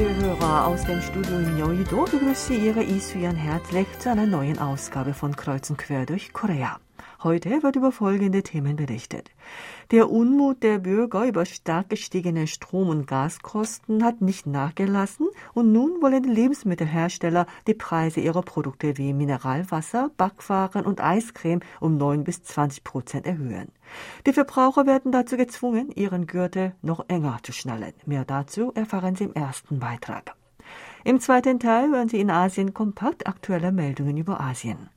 liebe Hörer, aus dem Studio in Yeouido begrüße Ihre Isuyan herzlich zu einer neuen Ausgabe von Kreuz und Quer durch Korea. Heute wird über folgende Themen berichtet. Der Unmut der Bürger über stark gestiegene Strom- und Gaskosten hat nicht nachgelassen und nun wollen die Lebensmittelhersteller die Preise ihrer Produkte wie Mineralwasser, Backwaren und Eiscreme um 9 bis 20 Prozent erhöhen. Die Verbraucher werden dazu gezwungen, ihren Gürtel noch enger zu schnallen. Mehr dazu erfahren Sie im ersten Beitrag. Im zweiten Teil hören Sie in Asien kompakt aktuelle Meldungen über Asien.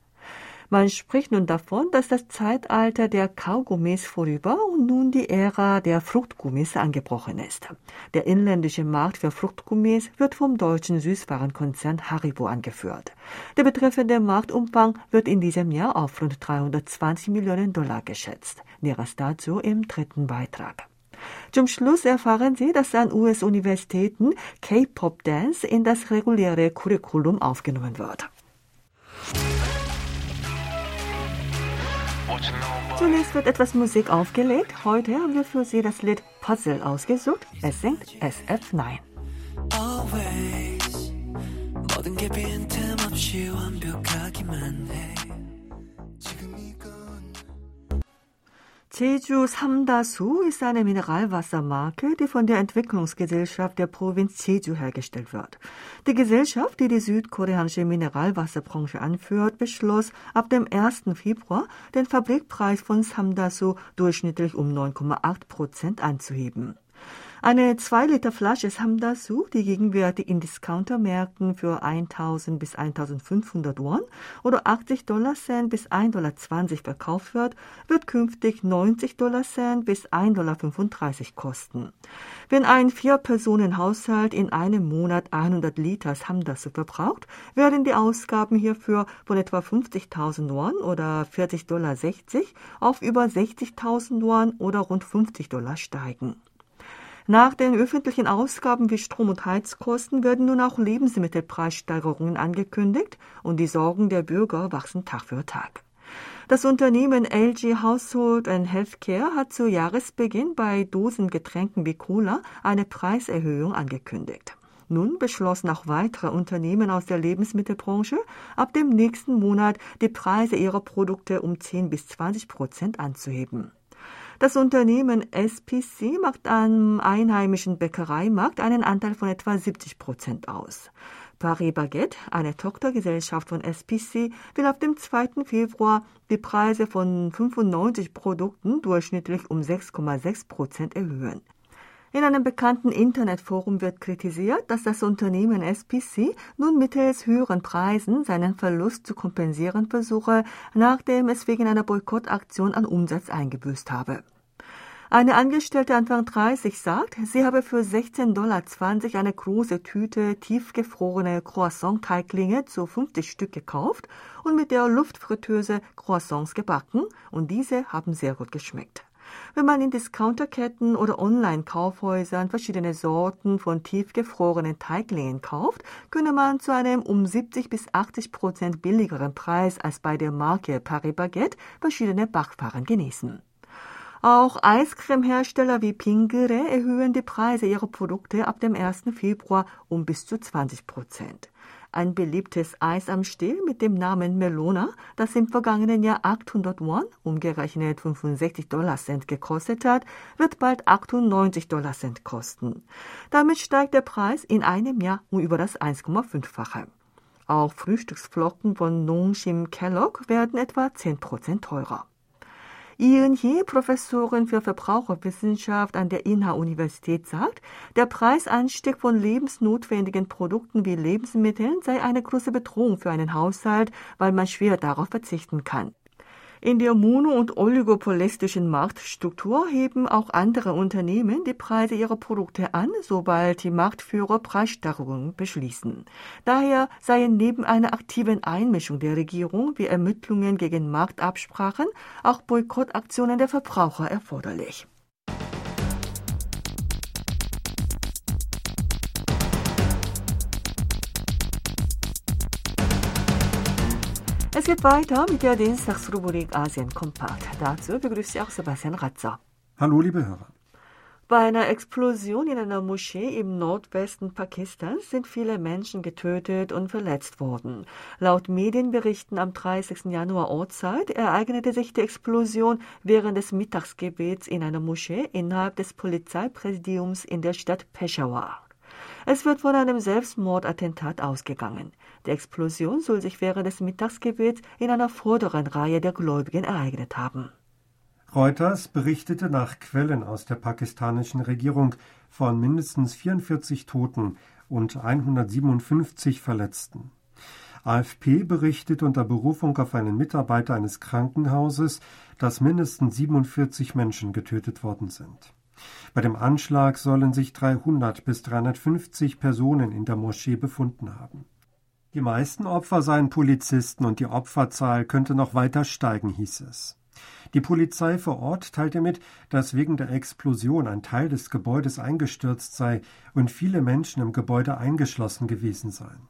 Man spricht nun davon, dass das Zeitalter der Kaugummis vorüber und nun die Ära der Fruchtgummis angebrochen ist. Der inländische Markt für Fruchtgummis wird vom deutschen Süßwarenkonzern Haribo angeführt. Der betreffende Marktumfang wird in diesem Jahr auf rund 320 Millionen Dollar geschätzt. Näheres dazu im dritten Beitrag. Zum Schluss erfahren Sie, dass an US-Universitäten K-Pop Dance in das reguläre Curriculum aufgenommen wird. Zunächst wird etwas Musik aufgelegt. Heute haben wir für Sie das Lied Puzzle ausgesucht. Es singt SF9. Always, 모든 게 빈틈없이 완벽하기만 해. Jeju Samdasu ist eine Mineralwassermarke, die von der Entwicklungsgesellschaft der Provinz Jeju hergestellt wird. Die Gesellschaft, die die südkoreanische Mineralwasserbranche anführt, beschloss, ab dem 1. Februar den Fabrikpreis von Samdasu durchschnittlich um 9,8 Prozent anzuheben. Eine 2 Liter Flasche Samdasu, die gegenwärtig in Discountermärkten für 1000 bis 1500 Won oder 80 Dollar Cent bis 1,20 Dollar verkauft wird, wird künftig 90 Dollar Cent bis 1,35 Dollar kosten. Wenn ein Vier-Personen-Haushalt in einem Monat 100 Liter Samdasu verbraucht, werden die Ausgaben hierfür von etwa 50.000 Won oder 40,60 Dollar auf über 60.000 Won oder rund 50 Dollar steigen. Nach den öffentlichen Ausgaben wie Strom- und Heizkosten werden nun auch Lebensmittelpreissteigerungen angekündigt und die Sorgen der Bürger wachsen Tag für Tag. Das Unternehmen LG Household and Healthcare hat zu Jahresbeginn bei Dosengetränken wie Cola eine Preiserhöhung angekündigt. Nun beschlossen auch weitere Unternehmen aus der Lebensmittelbranche, ab dem nächsten Monat die Preise ihrer Produkte um 10 bis 20 Prozent anzuheben. Das Unternehmen SPC macht am einheimischen Bäckereimarkt einen Anteil von etwa 70 Prozent aus. Paris Baguette, eine Tochtergesellschaft von SPC, will ab dem 2. Februar die Preise von 95 Produkten durchschnittlich um 6,6 Prozent erhöhen. In einem bekannten Internetforum wird kritisiert, dass das Unternehmen SPC nun mittels höheren Preisen seinen Verlust zu kompensieren versuche, nachdem es wegen einer Boykottaktion an Umsatz eingebüßt habe. Eine Angestellte Anfang 30 sagt, sie habe für 16,20 Dollar eine große Tüte tiefgefrorene Croissant-Teiglinge zu 50 Stück gekauft und mit der Luftfritteuse Croissants gebacken und diese haben sehr gut geschmeckt. Wenn man in Discounterketten oder Online-Kaufhäusern verschiedene Sorten von tiefgefrorenen Teiglingen kauft, könne man zu einem um 70 bis 80 Prozent billigeren Preis als bei der Marke Paris Baguette verschiedene Backwaren genießen. Auch Eiscremehersteller wie Pingere erhöhen die Preise ihrer Produkte ab dem 1. Februar um bis zu 20 Prozent. Ein beliebtes Eis am Stiel mit dem Namen Melona, das im vergangenen Jahr 800 Won, umgerechnet 65 Dollar Cent gekostet hat, wird bald 98 Dollar Cent kosten. Damit steigt der Preis in einem Jahr um über das 1,5-fache. Auch Frühstücksflocken von Nongshim Kellogg werden etwa 10 Prozent teurer. Ian Hee, Professorin für Verbraucherwissenschaft an der Inha-Universität, sagt, der Preisanstieg von lebensnotwendigen Produkten wie Lebensmitteln sei eine große Bedrohung für einen Haushalt, weil man schwer darauf verzichten kann. In der mono- und oligopolistischen Marktstruktur heben auch andere Unternehmen die Preise ihrer Produkte an, sobald die Marktführer Preissteigerungen beschließen. Daher seien neben einer aktiven Einmischung der Regierung wie Ermittlungen gegen Marktabsprachen auch Boykottaktionen der Verbraucher erforderlich. Es geht weiter mit der Dienstagsrubrik Asien Kompakt. Dazu begrüßt Sie auch Sebastian Ratzer. Hallo, liebe Hörer. Bei einer Explosion in einer Moschee im Nordwesten Pakistans sind viele Menschen getötet und verletzt worden. Laut Medienberichten am 30. Januar Ortszeit ereignete sich die Explosion während des Mittagsgebets in einer Moschee innerhalb des Polizeipräsidiums in der Stadt Peshawar. Es wird von einem Selbstmordattentat ausgegangen. Die Explosion soll sich während des Mittagsgebets in einer vorderen Reihe der Gläubigen ereignet haben. Reuters berichtete nach Quellen aus der pakistanischen Regierung von mindestens 44 Toten und 157 Verletzten. AFP berichtet unter Berufung auf einen Mitarbeiter eines Krankenhauses, dass mindestens 47 Menschen getötet worden sind. Bei dem Anschlag sollen sich 300 bis 350 Personen in der Moschee befunden haben. Die meisten Opfer seien Polizisten und die Opferzahl könnte noch weiter steigen, hieß es. Die Polizei vor Ort teilte mit, dass wegen der Explosion ein Teil des Gebäudes eingestürzt sei und viele Menschen im Gebäude eingeschlossen gewesen seien.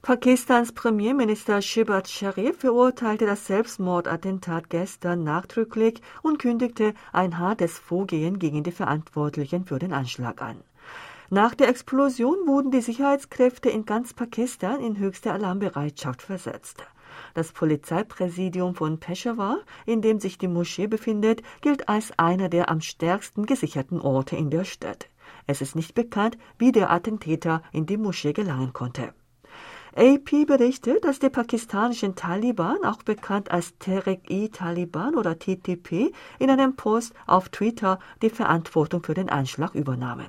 Pakistans Premierminister Shehbaz Sharif verurteilte das Selbstmordattentat gestern nachdrücklich und kündigte ein hartes Vorgehen gegen die Verantwortlichen für den Anschlag an. Nach der Explosion wurden die Sicherheitskräfte in ganz Pakistan in höchste Alarmbereitschaft versetzt. Das Polizeipräsidium von Peshawar, in dem sich die Moschee befindet, gilt als einer der am stärksten gesicherten Orte in der Stadt. Es ist nicht bekannt, wie der Attentäter in die Moschee gelangen konnte. AP berichtet, dass die pakistanischen Taliban, auch bekannt als Tehrik-i-Taliban oder TTP, in einem Post auf Twitter die Verantwortung für den Anschlag übernahmen.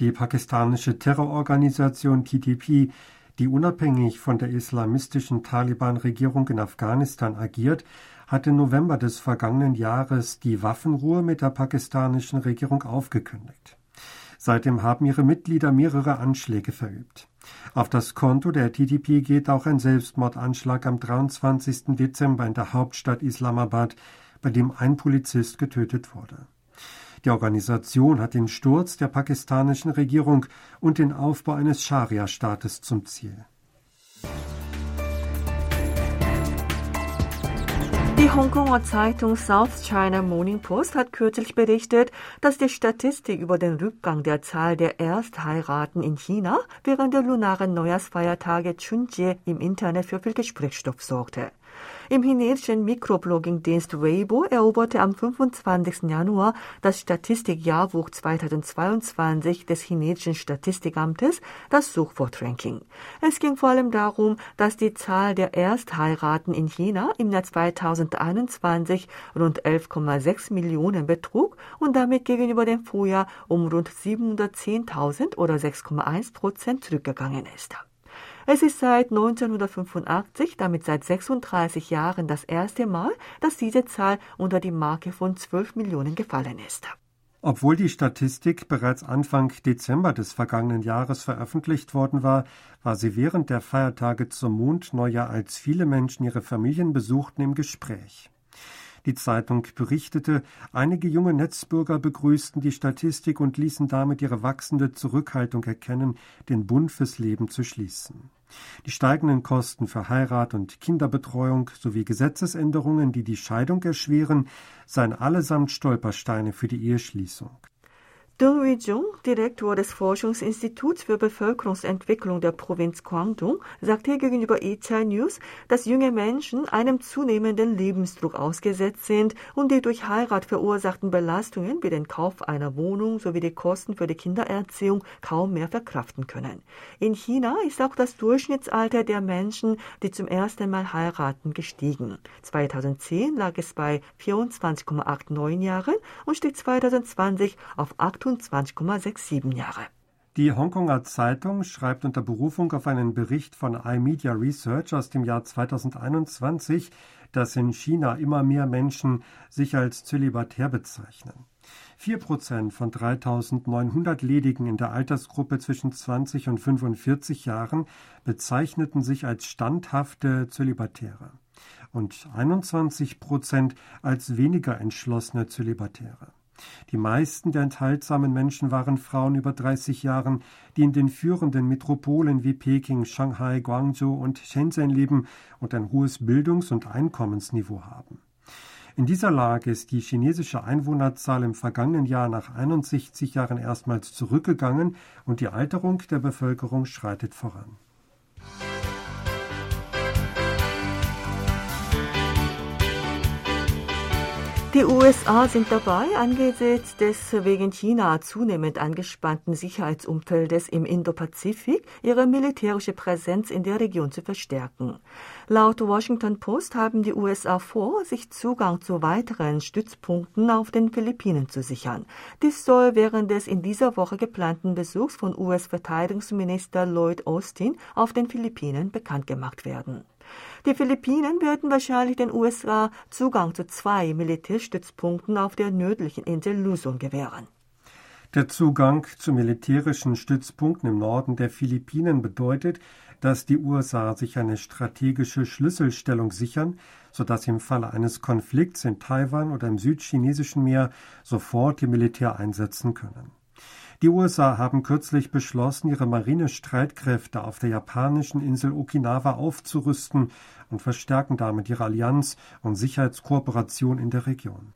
Die pakistanische Terrororganisation TTP die unabhängig von der islamistischen Taliban-Regierung in Afghanistan agiert, hat im November des vergangenen Jahres die Waffenruhe mit der pakistanischen Regierung aufgekündigt. Seitdem haben ihre Mitglieder mehrere Anschläge verübt. Auf das Konto der TTP geht auch ein Selbstmordanschlag am 23. Dezember in der Hauptstadt Islamabad, bei dem ein Polizist getötet wurde. Die Organisation hat den Sturz der pakistanischen Regierung und den Aufbau eines Scharia-Staates zum Ziel. Die Hongkonger Zeitung South China Morning Post hat kürzlich berichtet, dass die Statistik über den Rückgang der Zahl der Erstheiraten in China während der lunaren Neujahrsfeiertage Chunjie im Internet für viel Gesprächsstoff sorgte. Im chinesischen Mikroblogging-Dienst Weibo eroberte am 25. Januar das Statistikjahrbuch 2022 des chinesischen Statistikamtes das Suchwortranking. Es ging vor allem darum, dass die Zahl der Erstheiraten in China im Jahr 2021 rund 11,6 Millionen betrug und damit gegenüber dem Vorjahr um rund 710.000 oder 6,1 Prozent zurückgegangen ist. Es ist seit 1985, damit seit 36 Jahren das erste Mal, dass diese Zahl unter die Marke von 12 Millionen gefallen ist. Obwohl die Statistik bereits Anfang Dezember des vergangenen Jahres veröffentlicht worden war, war sie während der Feiertage zum Mondneujahr, als viele Menschen ihre Familien besuchten, im Gespräch. Die Zeitung berichtete, einige junge Netzbürger begrüßten die Statistik und ließen damit ihre wachsende Zurückhaltung erkennen, den Bund fürs Leben zu schließen. Die steigenden Kosten für Heirat und Kinderbetreuung sowie Gesetzesänderungen, die die Scheidung erschweren, seien allesamt Stolpersteine für die Eheschließung. Dong Wijung, Direktor des Forschungsinstituts für Bevölkerungsentwicklung der Provinz Guangdong, sagte gegenüber ECI News, dass junge Menschen einem zunehmenden Lebensdruck ausgesetzt sind und die durch Heirat verursachten Belastungen wie den Kauf einer Wohnung sowie die Kosten für die Kindererziehung kaum mehr verkraften können. In China ist auch das Durchschnittsalter der Menschen, die zum ersten Mal heiraten, gestiegen. 2010 lag es bei 24,89 Jahren und stieg 2020 auf 8 28,67 Jahre. Die Hongkonger Zeitung schreibt unter Berufung auf einen Bericht von iMedia Research aus dem Jahr 2021, dass in China immer mehr Menschen sich als zölibatär bezeichnen. Vier Prozent von 3.900 Ledigen in der Altersgruppe zwischen 20 und 45 Jahren bezeichneten sich als standhafte Zölibatäre und 21 Prozent als weniger entschlossene Zölibatäre. Die meisten der enthaltsamen Menschen waren Frauen über 30 Jahren, die in den führenden Metropolen wie Peking, Shanghai, Guangzhou und Shenzhen leben und ein hohes Bildungs- und Einkommensniveau haben. In dieser Lage ist die chinesische Einwohnerzahl im vergangenen Jahr nach 61 Jahren erstmals zurückgegangen und die Alterung der Bevölkerung schreitet voran. Die USA sind dabei, angesichts des wegen China zunehmend angespannten Sicherheitsumfeldes im Indopazifik ihre militärische Präsenz in der Region zu verstärken. Laut Washington Post haben die USA vor, sich Zugang zu weiteren Stützpunkten auf den Philippinen zu sichern. Dies soll während des in dieser Woche geplanten Besuchs von US-Verteidigungsminister Lloyd Austin auf den Philippinen bekannt gemacht werden. Die Philippinen werden wahrscheinlich den USA Zugang zu zwei Militärstützpunkten auf der nördlichen Insel Luzon gewähren. Der Zugang zu militärischen Stützpunkten im Norden der Philippinen bedeutet, dass die USA sich eine strategische Schlüsselstellung sichern, sodass im Falle eines Konflikts in Taiwan oder im südchinesischen Meer sofort ihr Militär einsetzen können. Die USA haben kürzlich beschlossen, ihre Marinestreitkräfte auf der japanischen Insel Okinawa aufzurüsten und verstärken damit ihre Allianz und Sicherheitskooperation in der Region.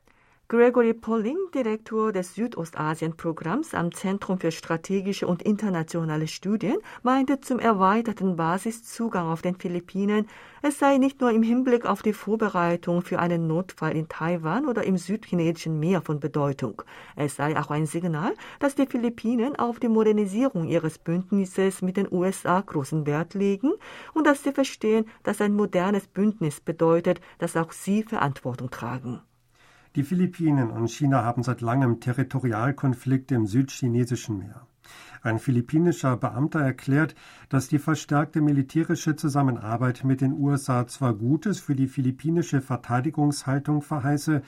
Gregory Polling, Direktor des Südostasien-Programms am Zentrum für strategische und internationale Studien, meinte zum erweiterten Basiszugang auf den Philippinen, es sei nicht nur im Hinblick auf die Vorbereitung für einen Notfall in Taiwan oder im südchinesischen Meer von Bedeutung. Es sei auch ein Signal, dass die Philippinen auf die Modernisierung ihres Bündnisses mit den USA großen Wert legen und dass sie verstehen, dass ein modernes Bündnis bedeutet, dass auch sie Verantwortung tragen. Die Philippinen und China haben seit langem Territorialkonflikte im südchinesischen Meer. Ein philippinischer Beamter erklärt, dass die verstärkte militärische Zusammenarbeit mit den USA zwar Gutes für die philippinische Verteidigungshaltung verheiße,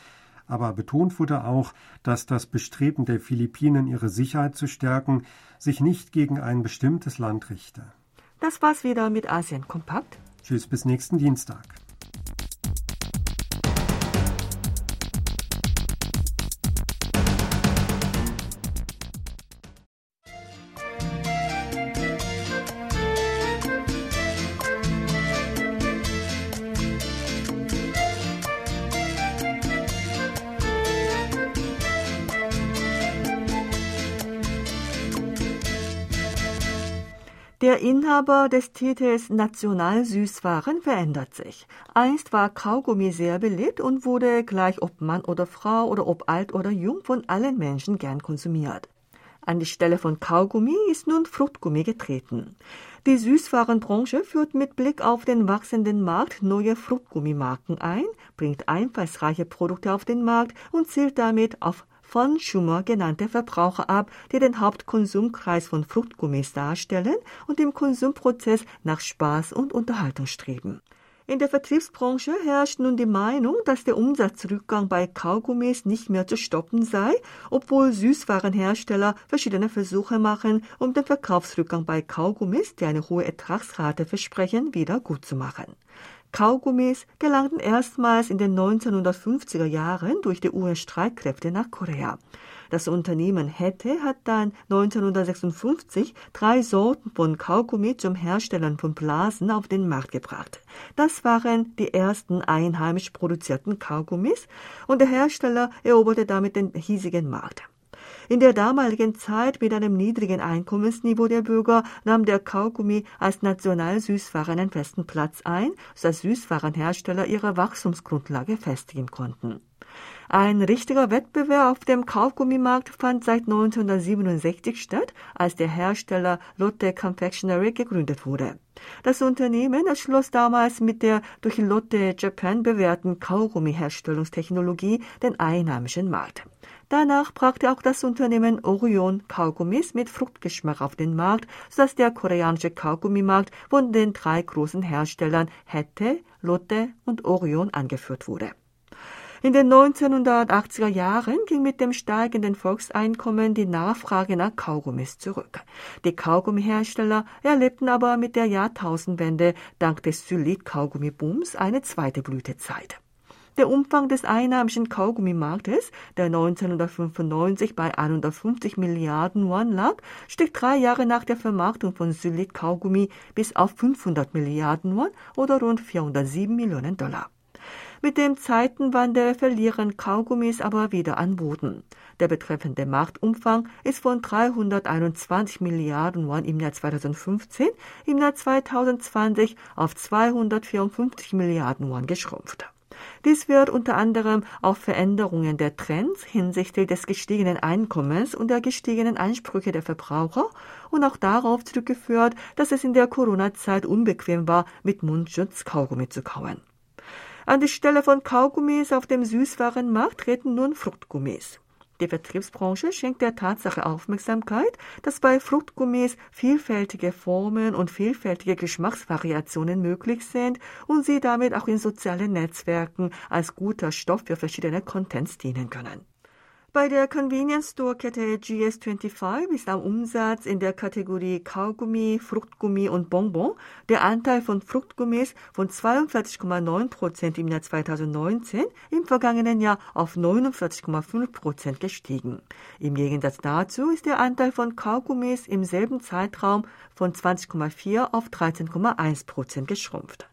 aber betont wurde auch, dass das Bestreben der Philippinen, ihre Sicherheit zu stärken, sich nicht gegen ein bestimmtes Land richte. Das war's wieder mit Asien Kompakt. Tschüss bis nächsten Dienstag. Der Inhaber des Titels Nationalsüßwaren verändert sich. Einst war Kaugummi sehr beliebt und wurde gleich ob Mann oder Frau oder ob alt oder jung von allen Menschen gern konsumiert. An die Stelle von Kaugummi ist nun Fruchtgummi getreten. Die Süßwarenbranche führt mit Blick auf den wachsenden Markt neue Fruchtgummimarken ein, bringt einfallsreiche Produkte auf den Markt und zielt damit auf von Schumer genannte Verbraucher ab, die den Hauptkonsumkreis von Fruchtgummis darstellen und im Konsumprozess nach Spaß und Unterhaltung streben. In der Vertriebsbranche herrscht nun die Meinung, dass der Umsatzrückgang bei Kaugummis nicht mehr zu stoppen sei, obwohl Süßwarenhersteller verschiedene Versuche machen, um den Verkaufsrückgang bei Kaugummis, die eine hohe Ertragsrate versprechen, wieder gut zu machen. Kaugummis gelangten erstmals in den 1950er Jahren durch die US-Streitkräfte nach Korea. Das Unternehmen Hette hat dann 1956 drei Sorten von Kaugummi zum Herstellen von Blasen auf den Markt gebracht. Das waren die ersten einheimisch produzierten Kaugummis und der Hersteller eroberte damit den hiesigen Markt. In der damaligen Zeit mit einem niedrigen Einkommensniveau der Bürger nahm der Kaugummi als Nationalsüßwaren einen festen Platz ein, sodass Süßwarenhersteller ihre Wachstumsgrundlage festigen konnten. Ein richtiger Wettbewerb auf dem Kaugummimarkt fand seit 1967 statt, als der Hersteller Lotte Confectionery gegründet wurde. Das Unternehmen erschloss damals mit der durch Lotte Japan bewährten Kaugummiherstellungstechnologie den einheimischen Markt. Danach brachte auch das Unternehmen Orion Kaugummis mit Fruchtgeschmack auf den Markt, sodass der koreanische Kaugummimarkt von den drei großen Herstellern Hette, Lotte und Orion angeführt wurde. In den 1980er Jahren ging mit dem steigenden Volkseinkommen die Nachfrage nach Kaugummis zurück. Die Kaugummihersteller erlebten aber mit der Jahrtausendwende dank des Sylit-Kaugummibooms eine zweite Blütezeit. Der Umfang des einheimischen Kaugummimarktes, der 1995 bei 150 Milliarden Won lag, stieg drei Jahre nach der Vermarktung von Sylit Kaugummi bis auf 500 Milliarden Won oder rund 407 Millionen Dollar. Mit dem Zeitenwandel verlieren Kaugummis aber wieder an Boden. Der betreffende Marktumfang ist von 321 Milliarden Won im Jahr 2015 im Jahr 2020 auf 254 Milliarden Won geschrumpft. Dies wird unter anderem auf Veränderungen der Trends hinsichtlich des gestiegenen Einkommens und der gestiegenen Ansprüche der Verbraucher und auch darauf zurückgeführt, dass es in der Corona-Zeit unbequem war, mit Mundschutz Kaugummi zu kauen. An die Stelle von Kaugummis auf dem Süßwarenmarkt treten nun Fruchtgummis. Die Vertriebsbranche schenkt der Tatsache Aufmerksamkeit, dass bei Fruchtgummis vielfältige Formen und vielfältige Geschmacksvariationen möglich sind und sie damit auch in sozialen Netzwerken als guter Stoff für verschiedene Contents dienen können. Bei der Convenience Store Kette GS25 ist am Umsatz in der Kategorie Kaugummi, Fruchtgummi und Bonbon der Anteil von Fruchtgummis von 42,9 Prozent im Jahr 2019 im vergangenen Jahr auf 49,5 Prozent gestiegen. Im Gegensatz dazu ist der Anteil von Kaugummis im selben Zeitraum von 20,4 auf 13,1 Prozent geschrumpft.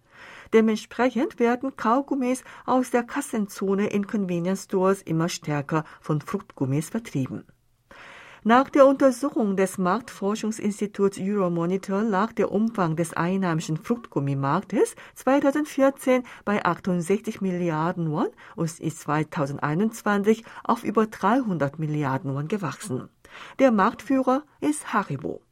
Dementsprechend werden Kaugummis aus der Kassenzone in Convenience Stores immer stärker von Fruchtgummis vertrieben. Nach der Untersuchung des Marktforschungsinstituts Euromonitor lag der Umfang des einheimischen Fruchtgummimarktes 2014 bei 68 Milliarden Won und ist 2021 auf über 300 Milliarden Won gewachsen. Der Marktführer ist Haribo.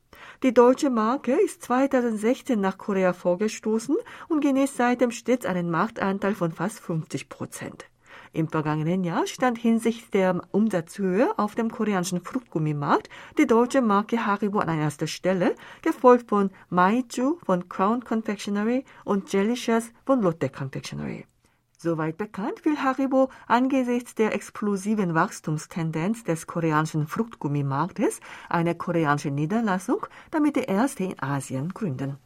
Die deutsche Marke ist 2016 nach Korea vorgestoßen und genießt seitdem stets einen Marktanteil von fast 50 Prozent. Im vergangenen Jahr stand hinsichtlich der Umsatzhöhe auf dem koreanischen Fruchtgummimarkt die deutsche Marke Haribo an erster Stelle, gefolgt von Maiju von Crown Confectionery und Jellicious von Lotte Confectionery. Soweit bekannt will Haribo angesichts der explosiven Wachstumstendenz des koreanischen Fruchtgummimarktes eine koreanische Niederlassung, damit die erste in Asien gründen.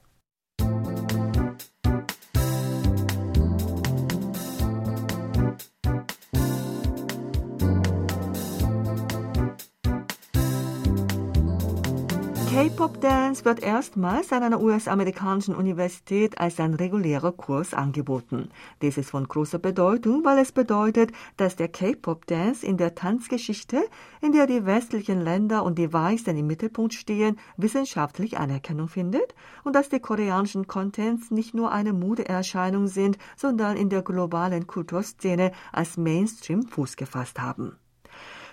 K-Pop Dance wird erstmals an einer US-amerikanischen Universität als ein regulärer Kurs angeboten. Dies ist von großer Bedeutung, weil es bedeutet, dass der K-Pop Dance in der Tanzgeschichte, in der die westlichen Länder und die Weißen im Mittelpunkt stehen, wissenschaftlich Anerkennung findet und dass die koreanischen Contents nicht nur eine Modeerscheinung sind, sondern in der globalen Kulturszene als Mainstream Fuß gefasst haben.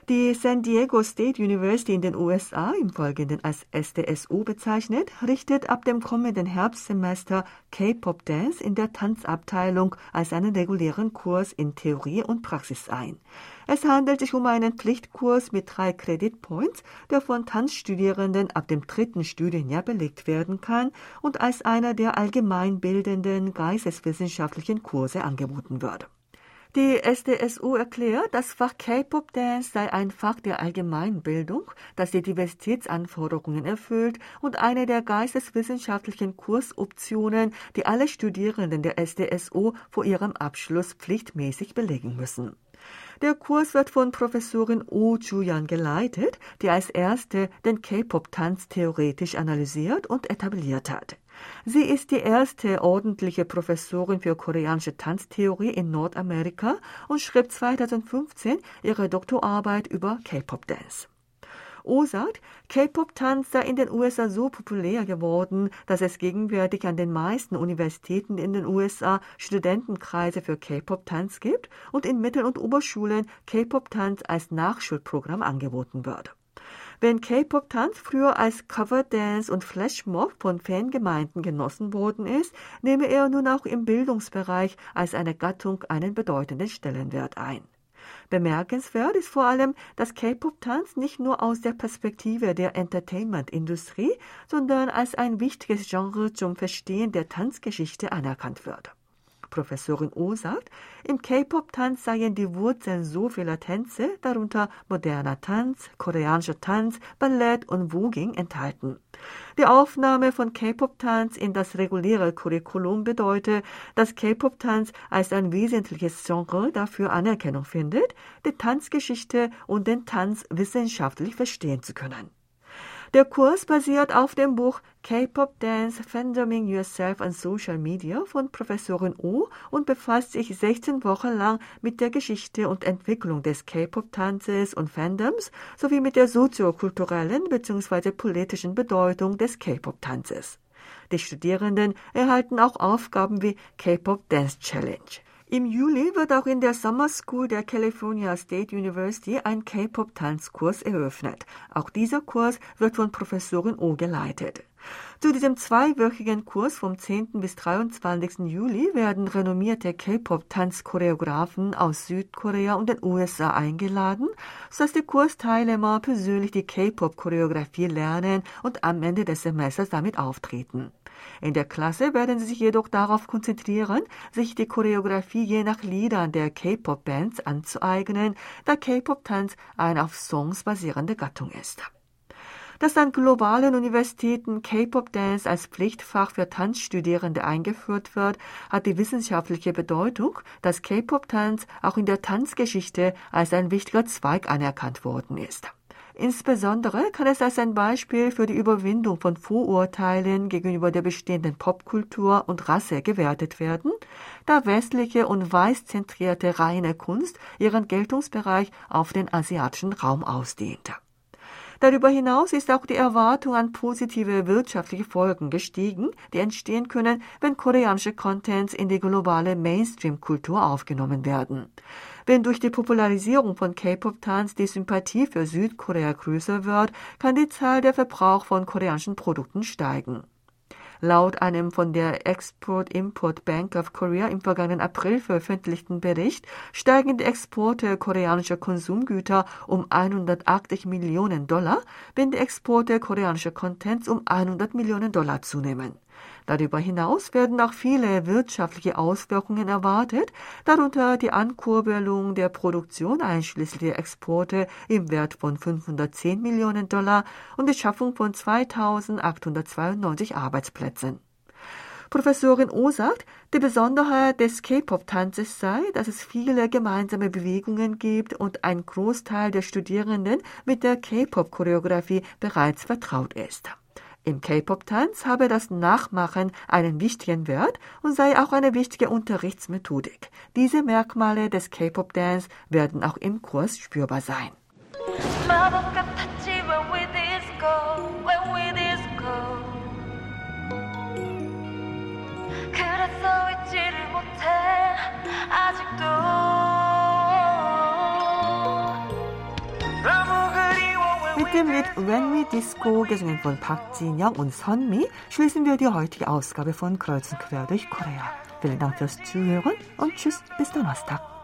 Die San Diego State University in den USA, im Folgenden als SDSU bezeichnet, richtet ab dem kommenden Herbstsemester K-Pop Dance in der Tanzabteilung als einen regulären Kurs in Theorie und Praxis ein. Es handelt sich um einen Pflichtkurs mit drei Credit-Points, der von Tanzstudierenden ab dem dritten Studienjahr belegt werden kann und als einer der allgemeinbildenden geisteswissenschaftlichen Kurse angeboten wird. Die SDSU erklärt, das Fach K-Pop Dance sei ein Fach der Allgemeinbildung, das die Diversitätsanforderungen erfüllt und eine der geisteswissenschaftlichen Kursoptionen, die alle Studierenden der SDSU vor ihrem Abschluss pflichtmäßig belegen müssen. Der Kurs wird von Professorin Oh Juyan geleitet, die als erste den K-Pop-Tanz theoretisch analysiert und etabliert hat. Sie ist die erste ordentliche Professorin für koreanische Tanztheorie in Nordamerika und schrieb 2015 ihre Doktorarbeit über K-Pop-Dance. O sagt, K-Pop-Tanz sei in den USA so populär geworden, dass es gegenwärtig an den meisten Universitäten in den USA Studentenkreise für K-Pop-Tanz gibt und in Mittel- und Oberschulen K-Pop-Tanz als Nachschulprogramm angeboten wird. Wenn K-Pop-Tanz früher als Coverdance und Flashmob von Fangemeinden genossen worden ist, nehme er nun auch im Bildungsbereich als eine Gattung einen bedeutenden Stellenwert ein. Bemerkenswert ist vor allem, dass K-Pop-Tanz nicht nur aus der Perspektive der Entertainment-Industrie, sondern als ein wichtiges Genre zum Verstehen der Tanzgeschichte anerkannt wird. Professorin O sagt, im K-Pop-Tanz seien die Wurzeln so vieler Tänze, darunter moderner Tanz, koreanischer Tanz, Ballett und Voguing enthalten. Die Aufnahme von K-Pop-Tanz in das reguläre Curriculum bedeutet, dass K-Pop-Tanz als ein wesentliches Genre dafür Anerkennung findet, die Tanzgeschichte und den Tanz wissenschaftlich verstehen zu können. Der Kurs basiert auf dem Buch K-Pop Dance Fandoming Yourself on Social Media von Professorin O und befasst sich 16 Wochen lang mit der Geschichte und Entwicklung des K-Pop-Tanzes und Fandoms sowie mit der soziokulturellen bzw. politischen Bedeutung des K-Pop-Tanzes. Die Studierenden erhalten auch Aufgaben wie K-Pop Dance Challenge. Im Juli wird auch in der Summer School der California State University ein K-Pop-Tanzkurs eröffnet. Auch dieser Kurs wird von Professorin O geleitet. Zu diesem zweiwöchigen Kurs vom 10. bis 23. Juli werden renommierte K-Pop-Tanzchoreografen aus Südkorea und den USA eingeladen, sodass die Kursteilnehmer persönlich die K-Pop-Choreografie lernen und am Ende des Semesters damit auftreten. In der Klasse werden sie sich jedoch darauf konzentrieren, sich die Choreografie je nach Liedern der K-Pop-Bands anzueignen, da K-Pop-Tanz eine auf Songs basierende Gattung ist. Dass an globalen Universitäten K-Pop-Dance als Pflichtfach für Tanzstudierende eingeführt wird, hat die wissenschaftliche Bedeutung, dass K-Pop-Tanz auch in der Tanzgeschichte als ein wichtiger Zweig anerkannt worden ist. Insbesondere kann es als ein Beispiel für die Überwindung von Vorurteilen gegenüber der bestehenden Popkultur und Rasse gewertet werden, da westliche und weißzentrierte reine Kunst ihren Geltungsbereich auf den asiatischen Raum ausdehnte. Darüber hinaus ist auch die Erwartung an positive wirtschaftliche Folgen gestiegen, die entstehen können, wenn koreanische Contents in die globale Mainstream-Kultur aufgenommen werden. Wenn durch die Popularisierung von K-Pop-Tanz die Sympathie für Südkorea größer wird, kann die Zahl der Verbrauch von koreanischen Produkten steigen. Laut einem von der Export-Import Bank of Korea im vergangenen April veröffentlichten Bericht steigen die Exporte koreanischer Konsumgüter um 180 Millionen Dollar, wenn die Exporte koreanischer Contents um 100 Millionen Dollar zunehmen. Darüber hinaus werden auch viele wirtschaftliche Auswirkungen erwartet, darunter die Ankurbelung der Produktion einschließlich der Exporte im Wert von 510 Millionen Dollar und die Schaffung von 2892 Arbeitsplätzen. Professorin O sagt, die Besonderheit des K-Pop-Tanzes sei, dass es viele gemeinsame Bewegungen gibt und ein Großteil der Studierenden mit der K-Pop-Choreografie bereits vertraut ist. Im K-Pop-Tanz habe das Nachmachen einen wichtigen Wert und sei auch eine wichtige Unterrichtsmethodik. Diese Merkmale des K-Pop-Dance werden auch im Kurs spürbar sein. Mit dem Lied When We Disco, gesungen von Park Jin-young und Sunmi, schließen wir die heutige Ausgabe von Kreuz Quer durch Korea. Vielen Dank fürs Zuhören und tschüss bis Donnerstag.